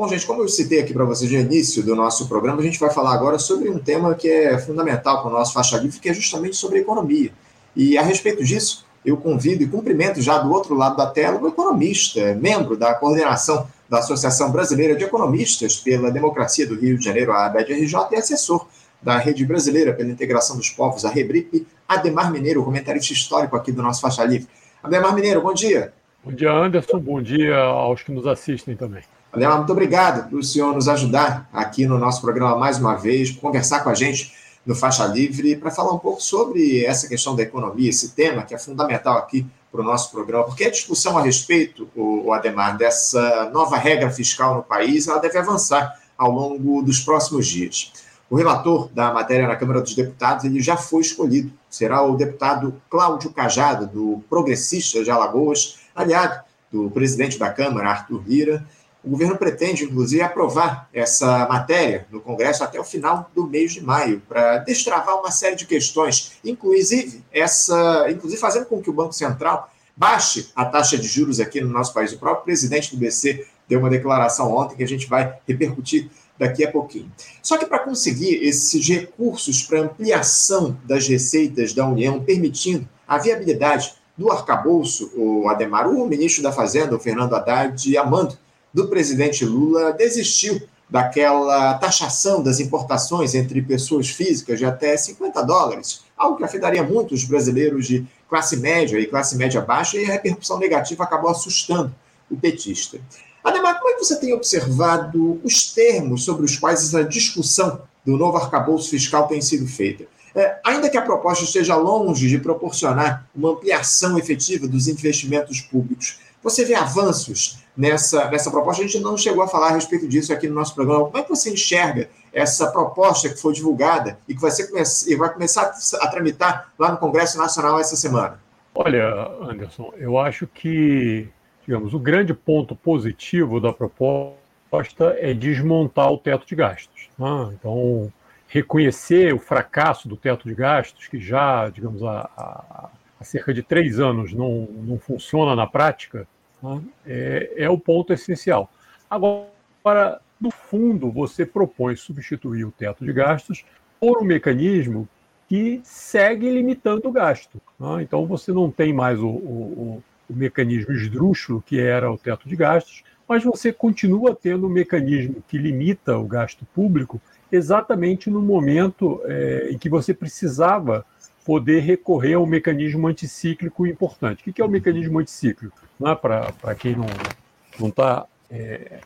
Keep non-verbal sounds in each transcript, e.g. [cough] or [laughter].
Bom, gente, como eu citei aqui para vocês no início do nosso programa, a gente vai falar agora sobre um tema que é fundamental para o nosso faixa livre, que é justamente sobre economia. E a respeito disso, eu convido e cumprimento já do outro lado da tela o economista, membro da coordenação da Associação Brasileira de Economistas pela Democracia do Rio de Janeiro, a ABED-RJ, e assessor da Rede Brasileira pela Integração dos Povos, a REBRIP, Ademar Mineiro, comentarista histórico aqui do nosso Faixa Livre. Ademar Mineiro, bom dia. Bom dia, Anderson. Bom dia aos que nos assistem também. Ademar, muito obrigado por o senhor nos ajudar aqui no nosso programa mais uma vez, conversar com a gente no Faixa Livre para falar um pouco sobre essa questão da economia, esse tema que é fundamental aqui para o nosso programa, porque a discussão a respeito, o Ademar, dessa nova regra fiscal no país, ela deve avançar ao longo dos próximos dias. O relator da matéria na Câmara dos Deputados ele já foi escolhido. Será o deputado Cláudio Cajado, do Progressista de Alagoas, aliado do presidente da Câmara, Arthur Lira, o governo pretende, inclusive, aprovar essa matéria no Congresso até o final do mês de maio, para destravar uma série de questões, inclusive essa, inclusive fazendo com que o Banco Central baixe a taxa de juros aqui no nosso país. O próprio presidente do BC deu uma declaração ontem que a gente vai repercutir daqui a pouquinho. Só que para conseguir esses recursos para ampliação das receitas da União, permitindo a viabilidade do arcabouço, o Ademar, o ministro da Fazenda, o Fernando Haddad, amando do presidente Lula desistiu daquela taxação das importações entre pessoas físicas de até 50 dólares, algo que afetaria muito os brasileiros de classe média e classe média baixa, e a repercussão negativa acabou assustando o petista. Ademar, como é que você tem observado os termos sobre os quais essa discussão do novo arcabouço fiscal tem sido feita? É, ainda que a proposta esteja longe de proporcionar uma ampliação efetiva dos investimentos públicos, você vê avanços nessa, nessa proposta? A gente não chegou a falar a respeito disso aqui no nosso programa. Como é que você enxerga essa proposta que foi divulgada e que vai, ser, vai começar a tramitar lá no Congresso Nacional essa semana? Olha, Anderson, eu acho que, digamos, o grande ponto positivo da proposta é desmontar o teto de gastos. Né? Então, reconhecer o fracasso do teto de gastos, que já, digamos, há há cerca de três anos não, não funciona na prática, né, é, é o ponto essencial. Agora, no fundo, você propõe substituir o teto de gastos por um mecanismo que segue limitando o gasto. Né? Então, você não tem mais o, o, o, mecanismo esdrúxulo, que era o teto de gastos, mas você continua tendo um mecanismo que limita o gasto público exatamente no momento é, em que você precisava poder recorrer a um mecanismo anticíclico importante. O que é o um mecanismo anticíclico? É? Para quem não está é,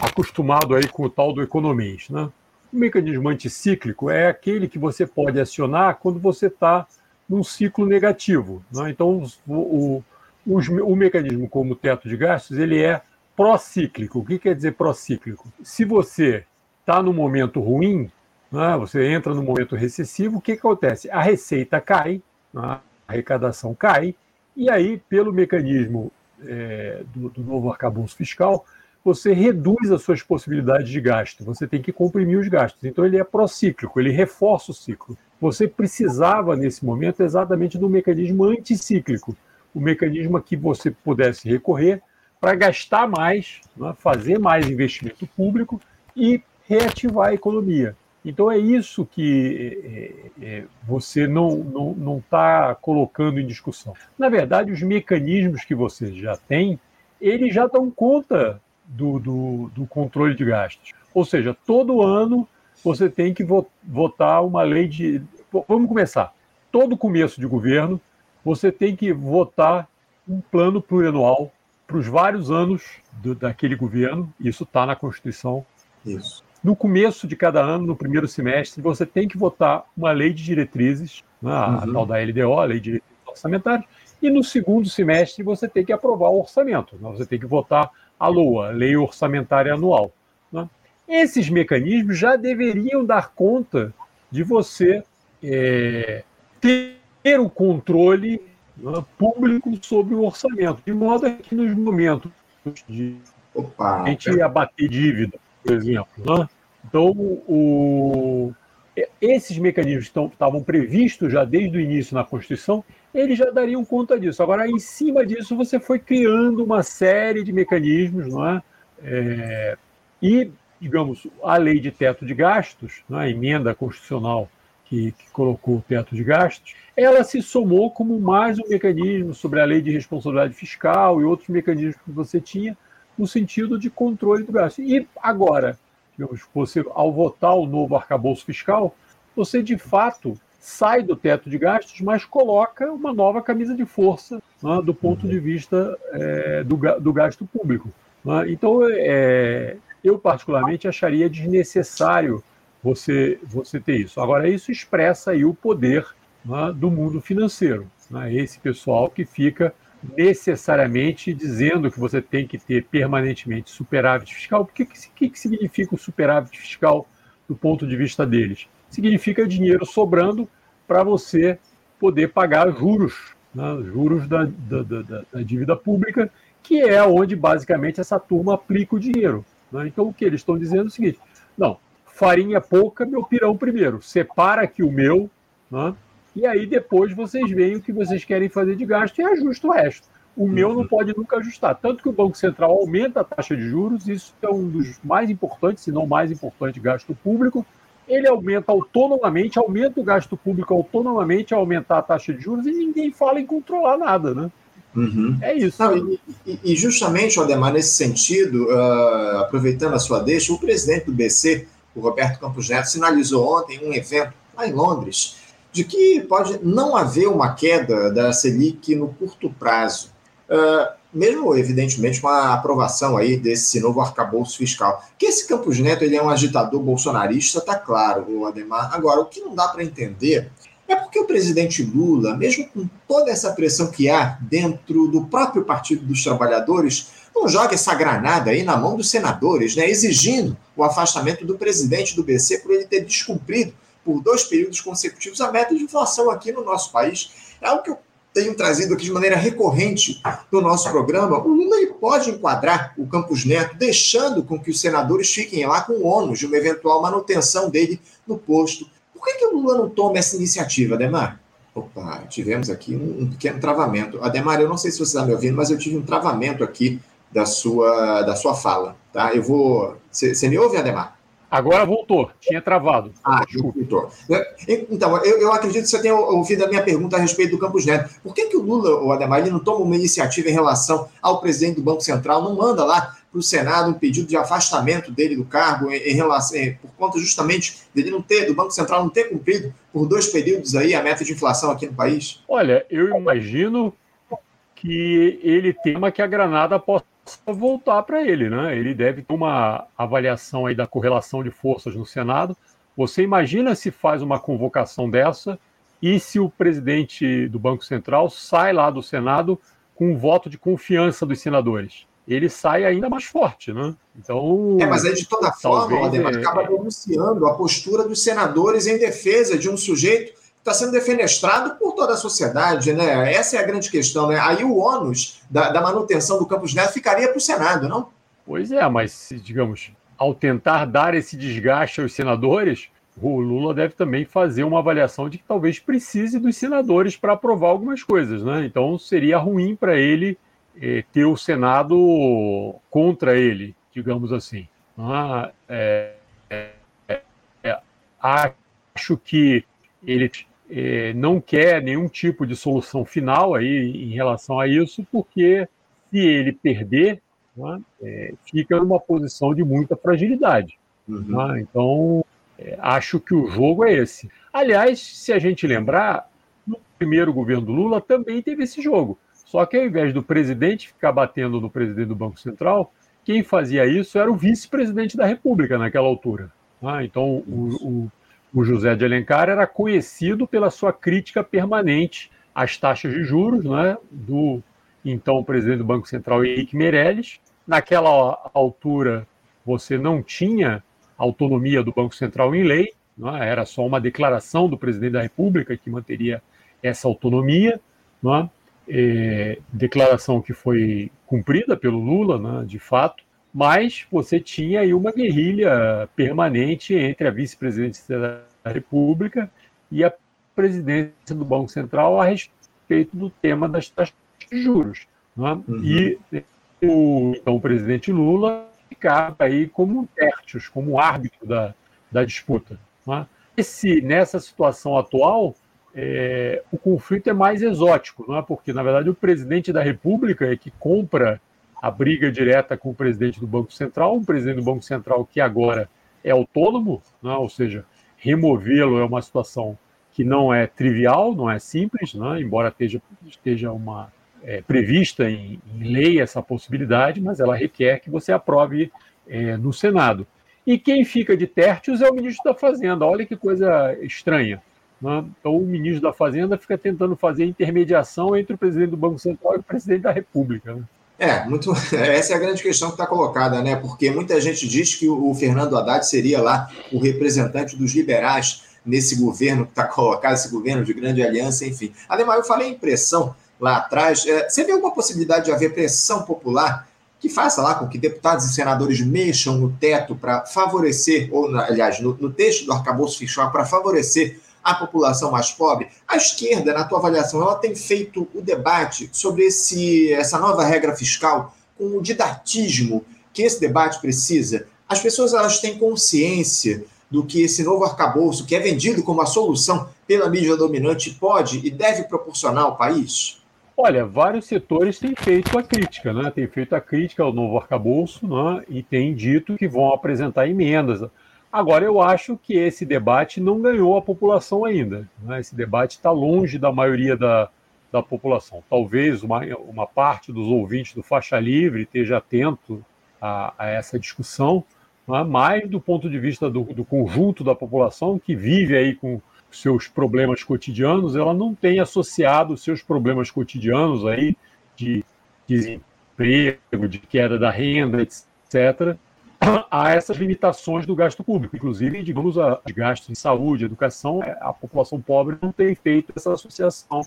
acostumado aí com o tal do economês. Né? O mecanismo anticíclico é aquele que você pode acionar quando você está num ciclo negativo. Né? Então, o, o, o, o mecanismo como teto de gastos ele é procíclico. O que quer dizer procíclico? Se você está no momento ruim, né? você entra no momento recessivo, o que, que acontece? A receita cai, né? a arrecadação cai, e aí, pelo mecanismo é, do, do, novo arcabouço fiscal, você reduz as suas possibilidades de gasto, você tem que comprimir os gastos. Então, ele é procíclico, ele reforça o ciclo. Você precisava, nesse momento, exatamente do mecanismo anticíclico, o mecanismo a que você pudesse recorrer para gastar mais, né? fazer mais investimento público e reativar a economia. Então é isso que é, é, você não está não, não tá colocando em discussão. Na verdade, os mecanismos que você já tem, eles já dão conta do, do, do controle de gastos. Ou seja, todo ano você tem que votar uma lei de. Vamos começar. Todo começo de governo, você tem que votar um plano plurianual para os vários anos do, daquele governo. Isso está na Constituição. Isso. No começo de cada ano, no primeiro semestre, você tem que votar uma lei de diretrizes, né, a uhum. tal da LDO, a Lei de Diretrizes Orçamentárias, e no segundo semestre você tem que aprovar o orçamento, né, você tem que votar a LOA, Lei Orçamentária Anual. Né. Esses mecanismos já deveriam dar conta de você é, ter o controle né, público sobre o orçamento, de modo que nos momentos de Opa, a gente abater dívida, por exemplo. Né? Então, o, esses mecanismos que estavam previstos já desde o início na Constituição, eles já dariam conta disso. Agora, em cima disso, você foi criando uma série de mecanismos, não é? É, e, digamos, a lei de teto de gastos, né, a emenda constitucional que, que, colocou o teto de gastos, ela se somou como mais um mecanismo sobre a lei de responsabilidade fiscal e outros mecanismos que você tinha no sentido de controle do gasto. E agora, digamos, você, ao votar o novo arcabouço fiscal, você de fato sai do teto de gastos, mas coloca uma nova camisa de força né, do ponto de vista é, do, do, gasto público. Né? Então, é, eu particularmente acharia desnecessário você, você ter isso. Agora, isso expressa aí o poder né, do mundo financeiro. Né? Esse pessoal que fica necessariamente dizendo que você tem que ter permanentemente superávit fiscal. O que, que, que significa o superávit fiscal do ponto de vista deles? Significa dinheiro sobrando para você poder pagar juros, né, juros da, da, da, da, dívida pública, que é onde basicamente essa turma aplica o dinheiro. Né? Então o que eles estão dizendo é o seguinte: não, farinha pouca, meu pirão primeiro, separa aqui o meu, né? E aí depois vocês veem o que vocês querem fazer de gasto e ajusta o resto. O meu não uhum. pode nunca ajustar. Tanto que o Banco Central aumenta a taxa de juros, isso é um dos mais importantes, se não mais importante, gasto público. Ele aumenta autonomamente, aumenta o gasto público autonomamente ao aumentar a taxa de juros e ninguém fala em controlar nada, né? Uhum. É isso. Não, e, e, justamente, Aldemar, nesse sentido, uh, aproveitando a sua deixa, o presidente do BC, o Roberto Campos Neto, sinalizou ontem um evento lá em Londres de que pode não haver uma queda da Selic no curto prazo, uh, mesmo evidentemente com a aprovação aí desse novo arcabouço fiscal. Que esse Campos Neto ele é um agitador bolsonarista, tá claro, o Ademar. Agora, o que não dá para entender é porque o presidente Lula, mesmo com toda essa pressão que há dentro do próprio Partido dos Trabalhadores, não joga essa granada aí na mão dos senadores, né, exigindo o afastamento do presidente do BC por ele ter descumprido por dois períodos consecutivos a meta de inflação aqui no nosso país. É algo que eu tenho trazido aqui de maneira recorrente no nosso programa. O Lula ele pode enquadrar o Campos Neto, deixando com que os senadores fiquem lá com o ônus de uma eventual manutenção dele no posto. Por que, que o Lula não toma essa iniciativa, Ademar? Opa, tivemos aqui um, um pequeno travamento. Ademar, eu não sei se você está me ouvindo, mas eu tive um travamento aqui da sua, da sua fala. Tá? Eu vou. Você me ouve, Ademar? Agora voltou, tinha travado. Ah, voltou. Então, eu, eu, acredito que você tenha ouvido a minha pergunta a respeito do Campos Neto. Por que, que o Lula, o Ademar, ele não toma uma iniciativa em relação ao presidente do Banco Central, não manda lá para o Senado um pedido de afastamento dele do cargo em, em relação, em, por conta justamente dele não ter, do Banco Central não ter cumprido por dois períodos aí a meta de inflação aqui no país? Olha, eu imagino que ele tema que a granada possa voltar para ele, né? Ele deve ter uma avaliação aí da correlação de forças no Senado. Você imagina se faz uma convocação dessa e se o presidente do Banco Central sai lá do Senado com um voto de confiança dos senadores? Ele sai ainda mais forte, né? Então. É, mas aí de toda forma, Ademar, acaba denunciando a postura dos senadores em defesa de um sujeito está sendo defenestrado por toda a sociedade, né? Essa é a grande questão, né? Aí o ônus da, da manutenção do Campos Neto ficaria para o Senado, não? Pois é, mas, digamos, ao tentar dar esse desgaste aos senadores, o Lula deve também fazer uma avaliação de que talvez precise dos senadores para aprovar algumas coisas, né? Então seria ruim para ele eh, ter o Senado contra ele, digamos assim. Ah, é, é, é, acho que ele não quer nenhum tipo de solução final aí em relação a isso, porque se ele perder, né, é, fica numa posição de muita fragilidade. Uhum. Né? Então, é, acho que o jogo é esse. Aliás, se a gente lembrar, no primeiro governo do Lula também teve esse jogo. Só que ao invés do presidente ficar batendo no presidente do Banco Central, quem fazia isso era o vice-presidente da República naquela altura. Né? Então, o, o o José de Alencar era conhecido pela sua crítica permanente às taxas de juros né, do então presidente do Banco Central, Henrique Meirelles. Naquela altura, você não tinha autonomia do Banco Central em lei, é? era só uma declaração do presidente da República que manteria essa autonomia, é? É, declaração que foi cumprida pelo Lula, né, de fato, mas você tinha aí uma guerrilha permanente entre a vice-presidência da República e a presidência do Banco Central a respeito do tema das taxas de juros. É? Uhum. E o, então, o presidente Lula ficar aí como tertius, como árbitro da, da disputa. Né? Esse, nessa situação atual, é, o conflito é mais exótico, não é? porque, na verdade, o presidente da República é que compra a briga direta com o presidente do Banco Central, um presidente do Banco Central que agora é autônomo, né? ou seja, removê-lo é uma situação que não é trivial, não é simples, né? embora esteja, esteja uma, é, prevista em, em, lei essa possibilidade, mas ela requer que você aprove é, no Senado. E quem fica de tértios é o ministro da Fazenda. Olha que coisa estranha. Né? Então, o ministro da Fazenda fica tentando fazer intermediação entre o presidente do Banco Central e o presidente da República. Né? É, muito. [laughs] Essa é a grande questão que está colocada, né? Porque muita gente diz que o Fernando Haddad seria lá o representante dos liberais nesse governo que está [laughs] colocado, esse governo de grande aliança, enfim. Ademais, eu falei em pressão lá atrás. É, você vê alguma possibilidade de haver pressão popular que faça lá com que deputados e senadores mexam no teto para favorecer, ou, aliás, no, no texto do arcabouço fiscal para favorecer a população mais pobre? A esquerda, na tua avaliação, ela tem feito o debate sobre esse, essa nova regra fiscal com o didatismo que esse debate precisa? As pessoas elas têm consciência do que esse novo arcabouço, que é vendido como a solução pela mídia dominante, pode e deve proporcionar ao país? Olha, vários setores têm feito a crítica, né? Têm feito a crítica ao novo arcabouço, né? E têm dito que vão apresentar emendas. Agora, eu acho que esse debate não ganhou a população ainda. Né? Esse debate está longe da maioria da, da população. Talvez uma, uma parte dos ouvintes do Faixa Livre esteja atento a, a essa discussão, né? mas do ponto de vista do, do, conjunto da população que vive aí com seus problemas cotidianos, ela não tem associado seus problemas cotidianos aí de desemprego, de queda da renda, etc., a essas limitações do gasto público. Inclusive, digamos, a, de gastos em saúde, educação, é, a população pobre não tem feito essa associação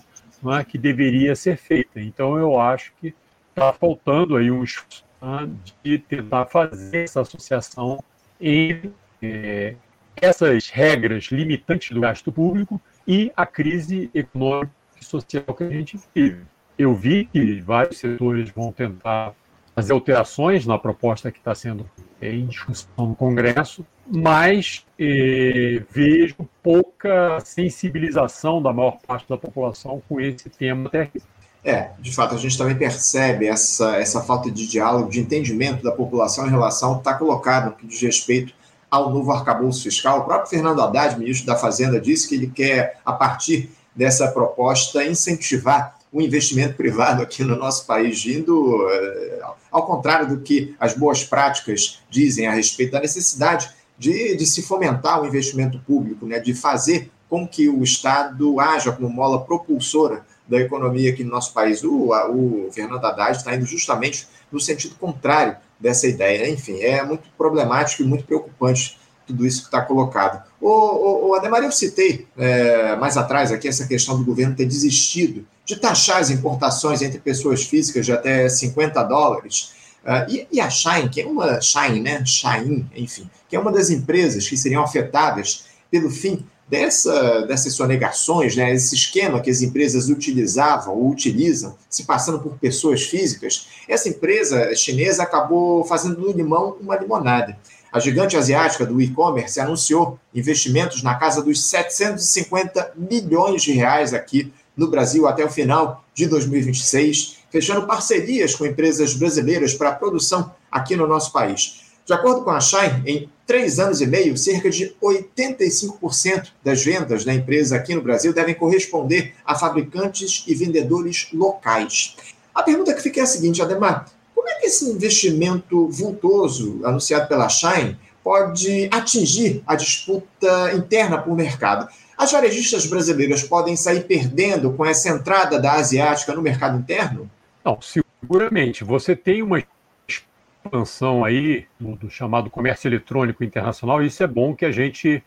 é, que deveria ser feita. Então, eu acho que está faltando aí um esforço né, de tentar fazer essa associação entre é, essas regras limitantes do gasto público e a crise econômica e social que a gente vive. Eu vi que vários setores vão tentar fazer alterações na proposta que está sendo em discussão no Congresso, mas eh, vejo pouca sensibilização da maior parte da população com esse tema até aqui. É, de fato, a gente também percebe essa, essa falta de diálogo, de entendimento da população em relação ao que está colocado no que diz respeito ao novo arcabouço fiscal. O próprio Fernando Haddad, ministro da Fazenda, disse que ele quer, a partir dessa proposta, incentivar o investimento privado aqui no nosso país, indo eh, ao contrário do que as boas práticas dizem a respeito da necessidade de, de se fomentar o investimento público, né, de fazer com que o Estado haja como mola propulsora da economia aqui no nosso país. O, o Fernando Haddad está indo justamente no sentido contrário dessa ideia. Enfim, é muito problemático e muito preocupante tudo isso que está colocado. O, o, o Ademar, eu citei é, mais atrás aqui essa questão do governo ter desistido de taxar as importações entre pessoas físicas de até 50 dólares. Uh, e, e, a Shine, que é uma Shine, né? Shine, enfim, que é uma das empresas que seriam afetadas pelo fim dessa, dessas sonegações, né? Esse esquema que as empresas utilizavam ou utilizam, se passando por pessoas físicas, essa empresa chinesa acabou fazendo do limão uma limonada. A gigante asiática do e-commerce anunciou investimentos na casa dos 750 milhões de reais aqui no Brasil até o final de 2026, fechando parcerias com empresas brasileiras para a produção aqui no nosso país. De acordo com a Shine, em três anos e meio, cerca de 85% das vendas da empresa aqui no Brasil devem corresponder a fabricantes e vendedores locais. A pergunta que fica é a seguinte, Ademar: como é que esse investimento vultoso anunciado pela Shine pode atingir a disputa interna por mercado? As varejistas brasileiras podem sair perdendo com essa entrada da asiática no mercado interno? Não, seguramente. Você tem uma expansão aí do, do chamado comércio eletrônico internacional, e isso é bom que a gente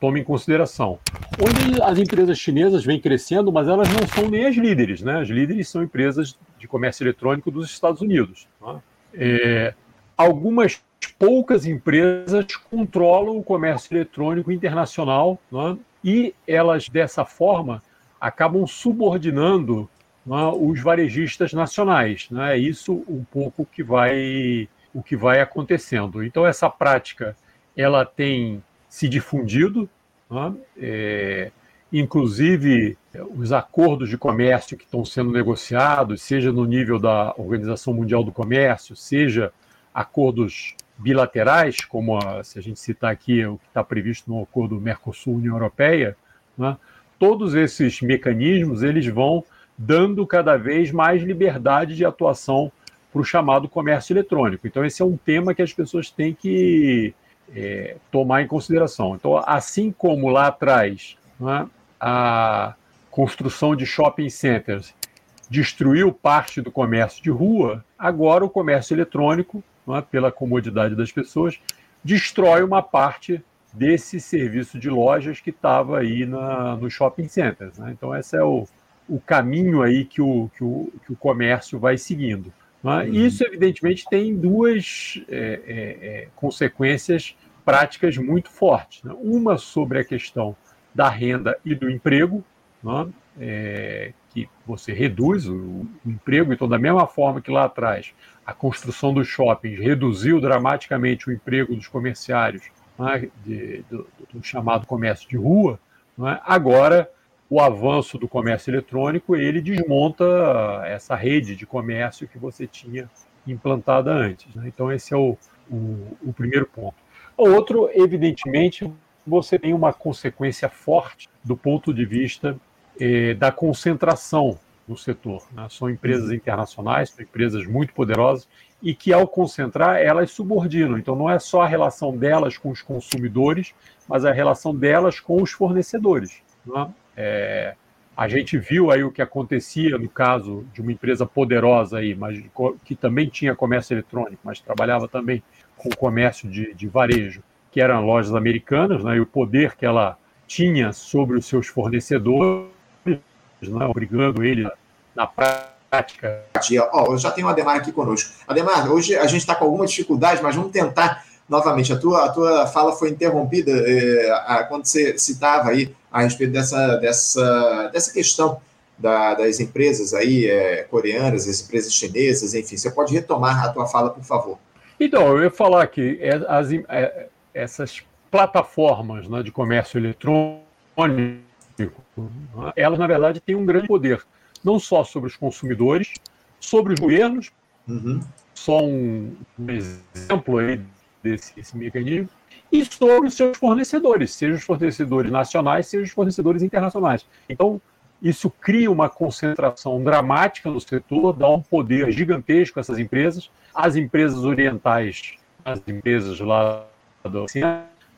tome em consideração. Onde as empresas chinesas vêm crescendo, mas elas não são nem as líderes, né? As líderes são empresas de comércio eletrônico dos Estados Unidos. Né? É, algumas poucas empresas controlam o comércio eletrônico internacional né? e elas, dessa forma, acabam subordinando né, os varejistas nacionais. Né? É isso um pouco que vai o que vai acontecendo. Então essa prática ela tem se difundido, né? é, inclusive os acordos de comércio que estão sendo negociados, seja no nível da Organização Mundial do Comércio, seja acordos bilaterais, como a, se a gente citar aqui o que está previsto no acordo Mercosul-União Europeia, né? todos esses mecanismos eles vão dando cada vez mais liberdade de atuação para o chamado comércio eletrônico. Então, esse é um tema que as pessoas têm que é, tomar em consideração. Então, assim como lá atrás né, a construção de shopping centers destruiu parte do comércio de rua, agora o comércio eletrônico, né, pela comodidade das pessoas, destrói uma parte desse serviço de lojas que estava aí na, no shopping centers. Né? Então, esse é o, o caminho aí que o, que o, que o comércio vai seguindo. Né? Uhum. Isso, evidentemente, tem duas é, é, é, consequências práticas muito fortes. Né? Uma sobre a questão da renda e do emprego, né? É, que você reduz o, o, emprego, então, da mesma forma que lá atrás a construção dos shoppings reduziu dramaticamente o emprego dos comerciários né? de, do, do, chamado comércio de rua, né? agora o avanço do comércio eletrônico ele desmonta essa rede de comércio que você tinha implantada antes. Né? Então, esse é o, o, o, primeiro ponto. O outro, evidentemente, você tem uma consequência forte do ponto de vista eh, da concentração no setor. Né? São empresas internacionais, são empresas muito poderosas e que, ao concentrar, elas subordinam. Então, não é só a relação delas com os consumidores, mas a relação delas com os fornecedores. Né? É, a gente viu aí o que acontecia no caso de uma empresa poderosa aí, mas que também tinha comércio eletrônico, mas trabalhava também com comércio de, de varejo, que eram lojas americanas, né, e o poder que ela tinha sobre os seus fornecedores, né, obrigando ele na prática. Oh, eu já tenho o Ademar aqui conosco. Ademar, hoje a gente está com alguma dificuldade, mas vamos tentar novamente. A tua, a tua fala foi interrompida eh, quando você citava aí a respeito dessa, dessa, dessa questão da, das empresas aí é, coreanas, as empresas chinesas, enfim. Você pode retomar a tua fala, por favor. Então, eu ia falar que é, as, é, essas plataformas né, de comércio eletrônico, elas, na verdade, têm um grande poder, não só sobre os consumidores, sobre os governos, uhum. só um exemplo aí desse mecanismo, e sobre os seus fornecedores, seja os fornecedores nacionais, seja os fornecedores internacionais. Então, isso cria uma concentração dramática no setor, dá um poder gigantesco a essas empresas, as empresas orientais, as empresas lá do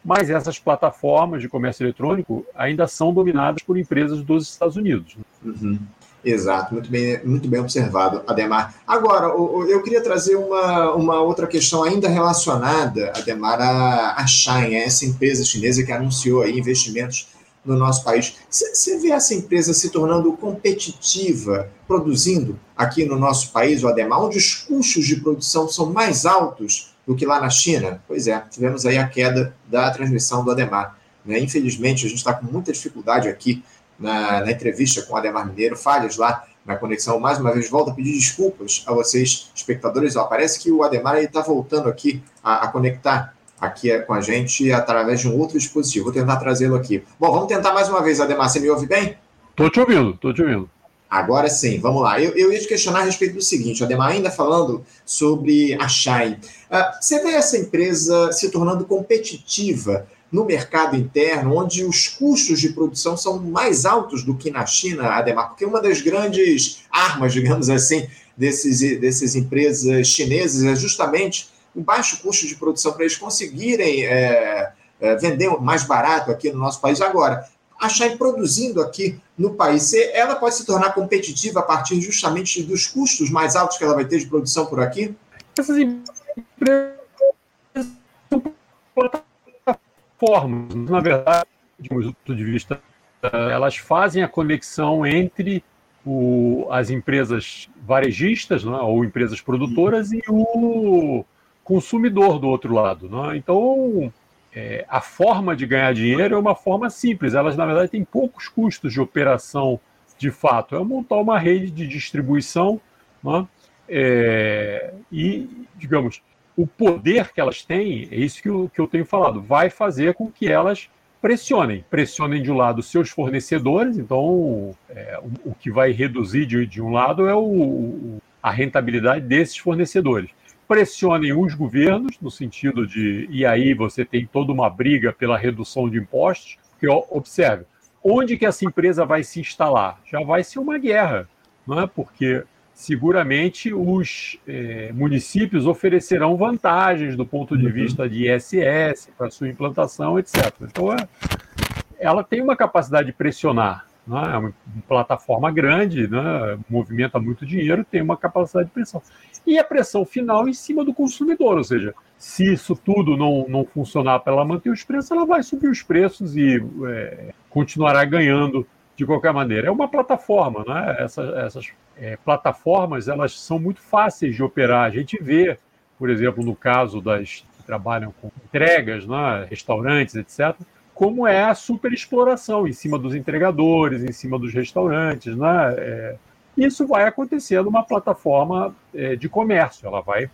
mas essas plataformas de comércio eletrônico ainda são dominadas por empresas dos Estados Unidos. Uhum. Exato, muito bem, muito bem observado, Ademar. Agora, eu queria trazer uma, uma outra questão ainda relacionada, Ademar, a, a Shine, essa empresa chinesa que anunciou aí investimentos no nosso país. Você vê essa empresa se tornando competitiva, produzindo aqui no nosso país, o Ademar, onde os custos de produção são mais altos do que lá na China? Pois é, tivemos aí a queda da transmissão do Ademar. Né? Infelizmente, a gente está com muita dificuldade aqui na, na entrevista com o Ademar Mineiro, falhas lá na conexão. Mais uma vez, volto a pedir desculpas a vocês, espectadores. Ó, parece que o Ademar está voltando aqui a, a, conectar aqui com a gente através de um outro dispositivo. Vou tentar trazê-lo aqui. Bom, vamos tentar mais uma vez, Ademar. Você me ouve bem? Estou te ouvindo, estou te ouvindo. Agora sim, vamos lá. Eu, eu ia te questionar a respeito do seguinte, Ademar, ainda falando sobre a Shine. Uh, você vê essa empresa se tornando competitiva no mercado interno, onde os custos de produção são mais altos do que na China, Ademar, porque uma das grandes armas, digamos assim, desses, desses empresas chinesas é justamente o baixo custo de produção para eles conseguirem é, é, vender mais barato aqui no nosso país. Agora, a Shine produzindo aqui no país, ela pode se tornar competitiva a partir justamente dos custos mais altos que ela vai ter de produção por aqui? Essas empresas formas. Na verdade, de um ponto de vista, elas fazem a conexão entre o, as empresas varejistas, né, ou empresas produtoras, e o consumidor do outro lado. Né? Então, é, a forma de ganhar dinheiro é uma forma simples. Elas, na verdade, têm poucos custos de operação de fato. É montar uma rede de distribuição né? é, e, digamos, o poder que elas têm, é isso que eu, que eu tenho falado, vai fazer com que elas pressionem. Pressionem de um lado seus fornecedores, então é, o, o, que vai reduzir de, de um lado é o, a rentabilidade desses fornecedores. Pressionem os governos, no sentido de, e aí você tem toda uma briga pela redução de impostos, porque observe, onde que essa empresa vai se instalar? Já vai ser uma guerra, não é? Porque seguramente os eh, municípios oferecerão vantagens do ponto de uhum. vista de ISS para sua implantação, etc. Então, é, ela tem uma capacidade de pressionar. Né? É uma plataforma grande, né? movimenta muito dinheiro, tem uma capacidade de pressão. E a pressão final em cima do consumidor, ou seja, se isso tudo não, não funcionar para ela manter os preços, ela vai subir os preços e é, continuará ganhando de qualquer maneira. É uma plataforma, né? Essas, é, plataformas elas são muito fáceis de operar. A gente vê, por exemplo, no caso das que trabalham com entregas, né? restaurantes, etc., como é a superexploração em cima dos entregadores, em cima dos restaurantes, né? É, isso vai acontecer numa plataforma é, de comércio. Ela vai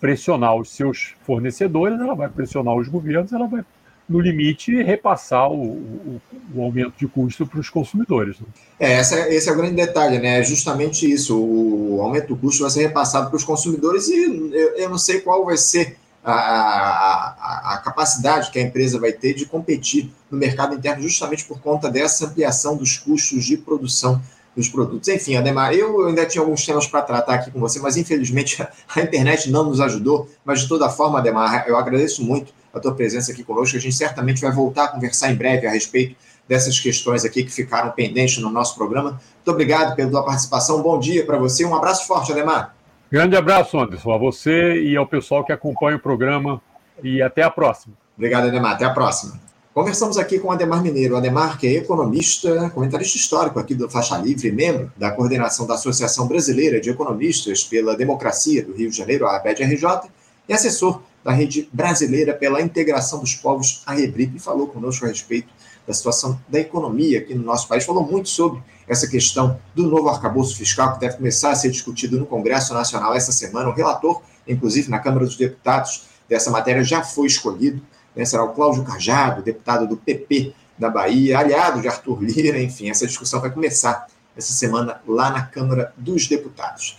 pressionar os seus fornecedores, ela vai pressionar os governos, ela vai no limite, repassar o, o, o aumento de custo para os consumidores. Né? É, essa, esse é o grande detalhe, né? É justamente isso. O aumento do custo vai ser repassado para os consumidores e eu, eu não sei qual vai ser a, a, a, capacidade que a empresa vai ter de competir no mercado interno, justamente por conta dessa ampliação dos custos de produção dos produtos. Enfim, Ademar, eu ainda tinha alguns temas para tratar aqui com você, mas infelizmente [laughs] a internet não nos ajudou. Mas de toda forma, Ademar, eu agradeço muito a tua presença aqui conosco. A gente certamente vai voltar a conversar em breve a respeito dessas questões aqui que ficaram pendentes no nosso programa. Muito obrigado pela tua participação. Bom dia para você. Um abraço forte, Ademar. Grande abraço, Anderson, a você e ao pessoal que acompanha o programa. E até a próxima. Obrigado, Ademar. Até a próxima. Conversamos aqui com o Ademar Mineiro. O Ademar, que é economista, comentarista histórico aqui do Faixa Livre, membro da coordenação da Associação Brasileira de Economistas pela Democracia do Rio de Janeiro, a ABED-RJ, e assessor da Rede Brasileira pela Integração dos Povos, a Rebrip, e falou conosco a respeito da situação da economia aqui no nosso país. Falou muito sobre essa questão do novo arcabouço fiscal que deve começar a ser discutido no Congresso Nacional essa semana. O relator, inclusive na Câmara dos Deputados, dessa matéria já foi escolhido né, será o Cláudio Cajado, deputado do PP da Bahia, aliado de Arthur Lira, enfim, essa discussão vai começar essa semana lá na Câmara dos Deputados.